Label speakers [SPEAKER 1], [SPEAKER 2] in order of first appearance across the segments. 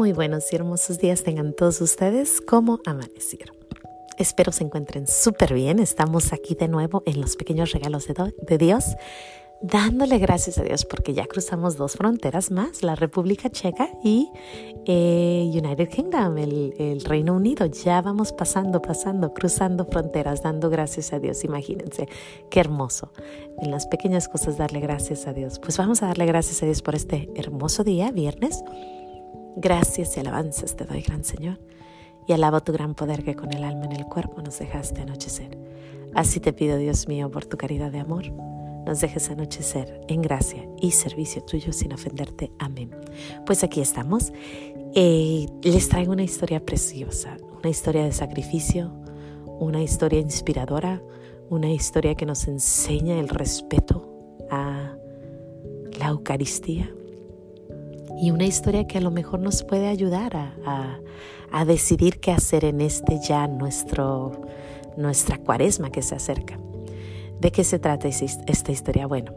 [SPEAKER 1] Muy buenos y hermosos días tengan todos ustedes como amanecieron. Espero se encuentren súper bien. Estamos aquí de nuevo en los pequeños regalos de, Dios, dándole gracias a Dios porque ya cruzamos dos fronteras más, la República Checa y eh, United Kingdom, el, Reino Unido. Ya vamos pasando, pasando, cruzando fronteras, dando gracias a Dios. Imagínense, qué hermoso. En las pequeñas cosas darle gracias a Dios. Pues vamos a darle gracias a Dios por este hermoso día, viernes. Gracias y alabanzas te doy, gran Señor, y alabo tu gran poder que con el alma en el cuerpo nos dejaste anochecer. Así te pido, Dios mío, por tu caridad de amor, nos dejes anochecer en gracia y servicio tuyo sin ofenderte. Amén. Pues aquí estamos. Eh, les traigo una historia preciosa, una historia de sacrificio, una historia inspiradora, una historia que nos enseña el respeto a la Eucaristía y una historia que a lo mejor nos puede ayudar a, decidir qué hacer en este ya nuestro, nuestra cuaresma que se acerca. ¿De qué se trata esta historia? Bueno,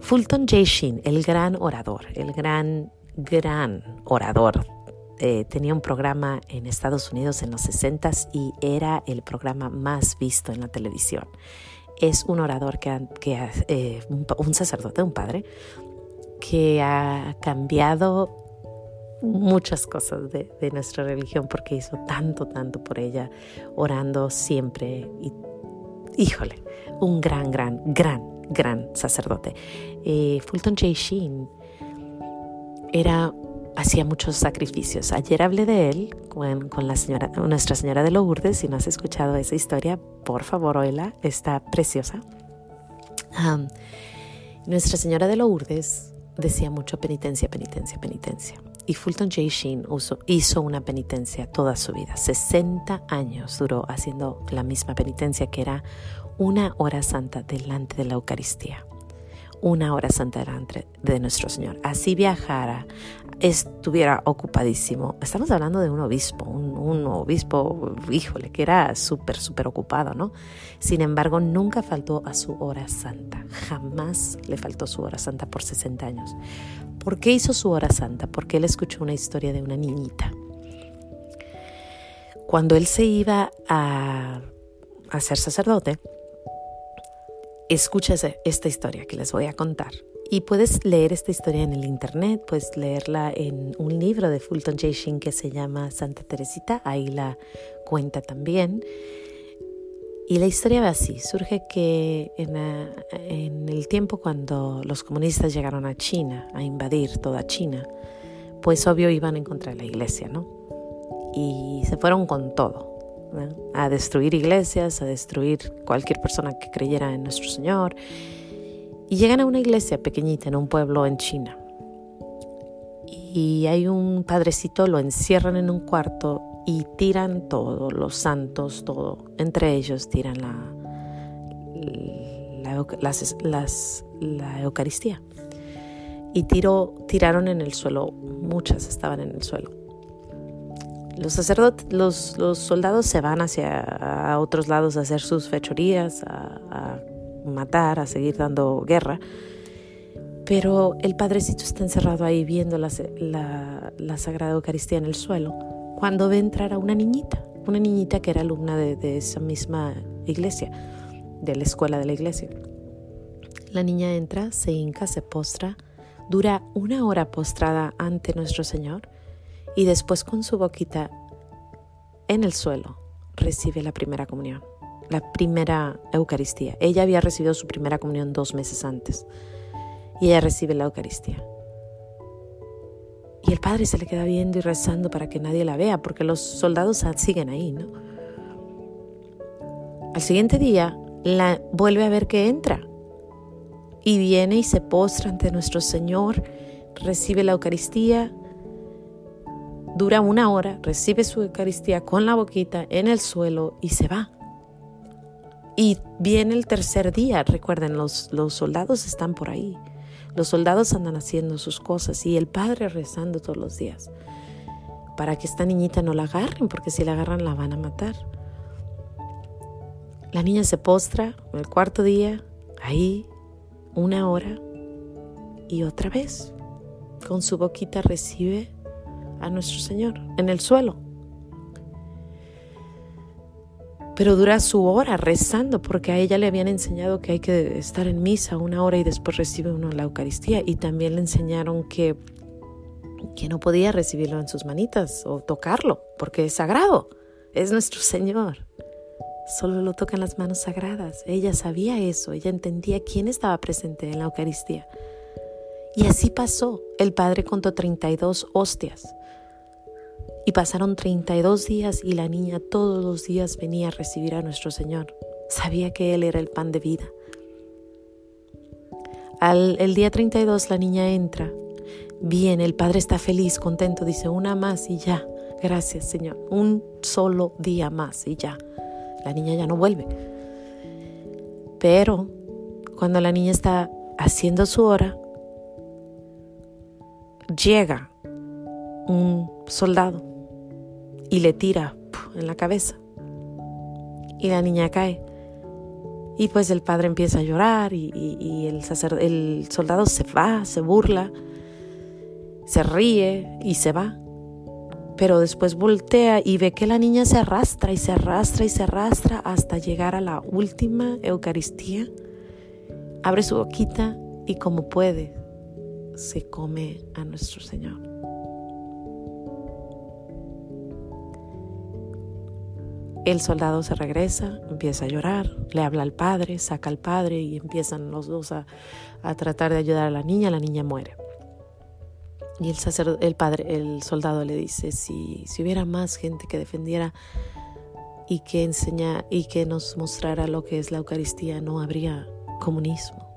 [SPEAKER 1] Fulton J. Sheen, el gran orador, el gran, gran orador, eh, tenía un programa en Estados Unidos en los 60 y era el programa más visto en la televisión. Es un orador que, que eh, un sacerdote, un padre, que ha cambiado muchas cosas de, nuestra religión porque hizo tanto, tanto por ella, orando siempre. Y, híjole, un gran, gran, gran, gran sacerdote. Eh, Fulton J. Sheen era, hacía muchos sacrificios. Ayer hablé de él con, la señora, Nuestra Señora de Lourdes. Si no has escuchado esa historia, por favor, oíla, está preciosa. Nuestra Señora de Lourdes decía mucho penitencia, penitencia, penitencia. Y Fulton J. Sheen hizo una penitencia toda su vida. 60 años duró haciendo la misma penitencia que era una hora santa delante de la Eucaristía una hora santa delante de nuestro Señor. Así viajara, estuviera ocupadísimo. Estamos hablando de un obispo, un, obispo, híjole, que era súper, súper ocupado, ¿no? Sin embargo, nunca faltó a su hora santa. Jamás le faltó su hora santa por 60 años. ¿Por qué hizo su hora santa? Porque él escuchó una historia de una niñita. Cuando él se iba a, a ser sacerdote, escucha esta historia que les voy a contar. Y puedes leer esta historia en el internet, puedes leerla en un libro de Fulton J. Sheen que se llama Santa Teresita, ahí la cuenta también. Y la historia va así, surge que en, en, el tiempo cuando los comunistas llegaron a China, a invadir toda China, pues obvio iban en contra de la iglesia, ¿no? Y se fueron con todo a destruir iglesias, a destruir cualquier persona que creyera en nuestro Señor. Y llegan a una iglesia pequeñita en un pueblo en China. Y hay un padrecito, lo encierran en un cuarto y tiran todo, los santos, todo. Entre ellos tiran la, la, Eucaristía. Y tiro, tiraron en el suelo, muchas estaban en el suelo los sacerdotes, los, soldados se van hacia otros lados a hacer sus fechorías, a, matar, a seguir dando guerra. Pero el padrecito está encerrado ahí viendo la, Sagrada Eucaristía en el suelo cuando ve entrar a una niñita, una niñita que era alumna de, de esa misma iglesia, de la escuela de la iglesia. La niña entra, se hinca, se postra, dura una hora postrada ante nuestro Señor y después con su boquita en el suelo recibe la primera comunión, la primera Eucaristía. Ella había recibido su primera comunión dos meses antes y ella recibe la Eucaristía. Y el padre se le queda viendo y rezando para que nadie la vea, porque los soldados siguen ahí, ¿no? Al siguiente día, la vuelve a ver que entra y viene y se postra ante nuestro Señor, recibe la Eucaristía dura una hora, recibe su Eucaristía con la boquita en el suelo y se va. Y viene el tercer día, recuerden, los, los soldados están por ahí. Los soldados andan haciendo sus cosas y el padre rezando todos los días para que esta niñita no la agarren, porque si la agarran la van a matar. La niña se postra el cuarto día, ahí, una hora, y otra vez, con su boquita recibe a nuestro Señor en el suelo. Pero dura su hora rezando porque a ella le habían enseñado que hay que estar en misa una hora y después recibe uno la Eucaristía. Y también le enseñaron que, que no podía recibirlo en sus manitas o tocarlo porque es sagrado, es nuestro Señor. Solo lo tocan las manos sagradas. Ella sabía eso, ella entendía quién estaba presente en la Eucaristía. Y así pasó. El padre contó 32 hostias. Y pasaron 32 días y la niña todos los días venía a recibir a nuestro Señor. Sabía que Él era el pan de vida. Al el día 32 la niña entra. Bien, el padre está feliz, contento, dice una más y ya. Gracias Señor. Un solo día más y ya. La niña ya no vuelve. Pero cuando la niña está haciendo su hora, llega un soldado y le tira en la cabeza. Y la niña cae. Y pues el padre empieza a llorar y, el, el soldado se va, se burla, se ríe y se va. Pero después voltea y ve que la niña se arrastra y se arrastra y se arrastra hasta llegar a la última Eucaristía. Abre su boquita y como puede se come a nuestro Señor. El soldado se regresa, empieza a llorar, le habla al padre, saca al padre y empiezan los dos a, tratar de ayudar a la niña. La niña muere. Y el, el padre, el soldado le dice, si, si hubiera más gente que defendiera y que enseña y que nos mostrara lo que es la Eucaristía, no habría comunismo.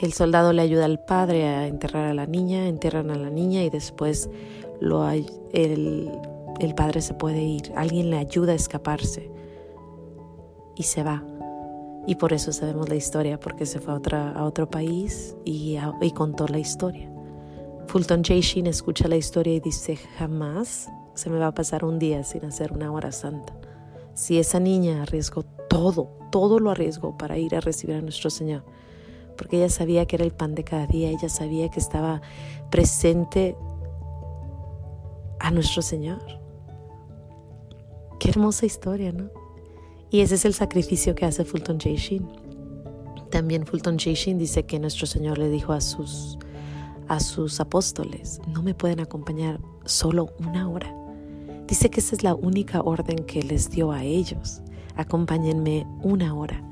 [SPEAKER 1] El soldado le ayuda al padre a enterrar a la niña, enterran a la niña y después lo, el, el padre se puede ir. Alguien le ayuda a escaparse y se va. Y por eso sabemos la historia, porque se fue a, otra, a otro país y, y contó la historia. Fulton J. Sheen escucha la historia y dice, jamás se me va a pasar un día sin hacer una hora santa. Si esa niña arriesgó todo, todo lo arriesgó para ir a recibir a nuestro Señor, porque ella sabía que era el pan de cada día, ella sabía que estaba presente a nuestro Señor. Qué hermosa historia, ¿no? Y ese es el sacrificio que hace Fulton J. Sheen. También Fulton J. Sheen dice que nuestro Señor le dijo a sus, a sus apóstoles, no me pueden acompañar solo una hora. Dice que esa es la única orden que les dio a ellos. Acompáñenme una hora.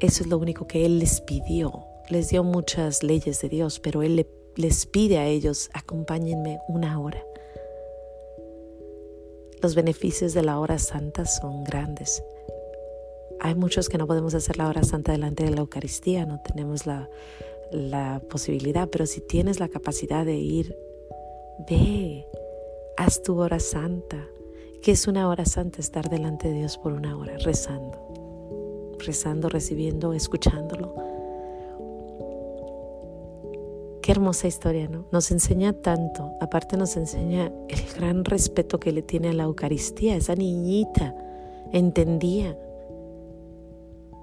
[SPEAKER 1] Eso es lo único que Él les pidió. Les dio muchas leyes de Dios, pero Él les pide a ellos, acompáñenme una hora. Los beneficios de la hora santa son grandes. Hay muchos que no podemos hacer la hora santa delante de la Eucaristía, no tenemos la, la posibilidad, pero si tienes la capacidad de ir, ve, haz tu hora santa. ¿Qué es una hora santa? Estar delante de Dios por una hora, rezando rezando, recibiendo, escuchándolo. Qué hermosa historia, ¿no? Nos enseña tanto, aparte nos enseña el gran respeto que le tiene a la Eucaristía, esa niñita entendía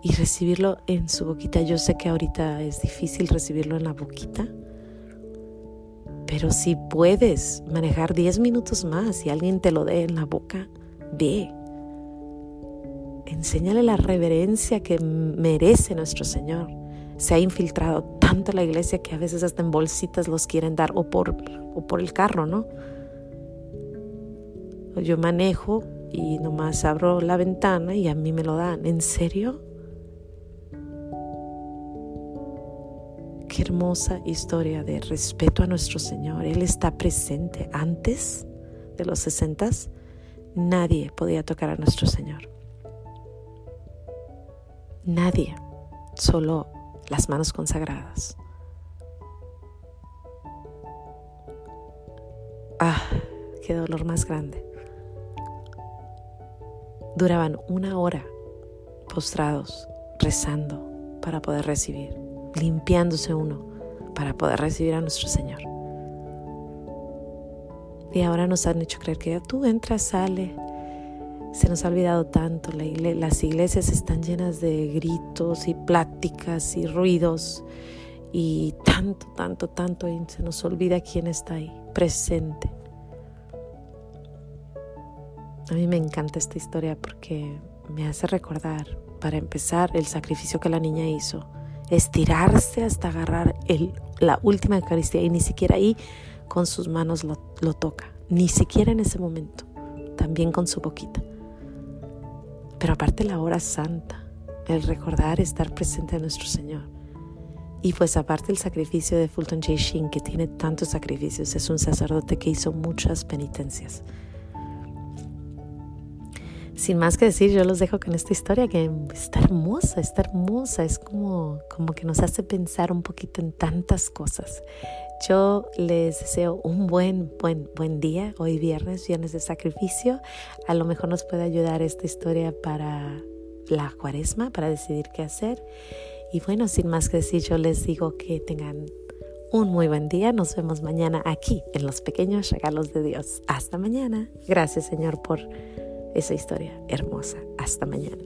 [SPEAKER 1] y recibirlo en su boquita. Yo sé que ahorita es difícil recibirlo en la boquita, pero si puedes manejar 10 minutos más y alguien te lo dé en la boca, ve, Enséñale la reverencia que merece nuestro Señor. Se ha infiltrado tanto la iglesia que a veces hasta en bolsitas los quieren dar o por, o por el carro, ¿no? Yo manejo y nomás abro la ventana y a mí me lo dan. ¿En serio? Qué hermosa historia de respeto a nuestro Señor. Él está presente. Antes de los sesentas, nadie podía tocar a nuestro Señor. Nadie, solo las manos consagradas. Ah, qué dolor más grande. Duraban una hora postrados, rezando para poder recibir, limpiándose uno para poder recibir a nuestro Señor. Y ahora nos han hecho creer que tú entras, sale, se nos ha olvidado tanto, las iglesias están llenas de gritos y pláticas y ruidos y tanto, tanto, tanto y se nos olvida quién está ahí, presente. A mí me encanta esta historia porque me hace recordar, para empezar, el sacrificio que la niña hizo. Estirarse hasta agarrar la última Eucaristía y ni siquiera ahí con sus manos lo, lo toca, ni siquiera en ese momento, también con su boquita. Pero aparte la hora santa, el recordar estar presente a nuestro Señor. Y pues aparte el sacrificio de Fulton J. Sheen, que tiene tantos sacrificios, es un sacerdote que hizo muchas penitencias sin más que decir, yo los dejo con esta historia que está hermosa, está hermosa, es como, como que nos hace pensar un poquito en tantas cosas. Yo les deseo un buen, buen, buen día, hoy viernes, viernes de sacrificio. A lo mejor nos puede ayudar esta historia para la cuaresma, para decidir qué hacer. Y bueno, sin más que decir, yo les digo que tengan un muy buen día. Nos vemos mañana aquí en los pequeños regalos de Dios. Hasta mañana. Gracias Señor por esa historia hermosa. Hasta mañana.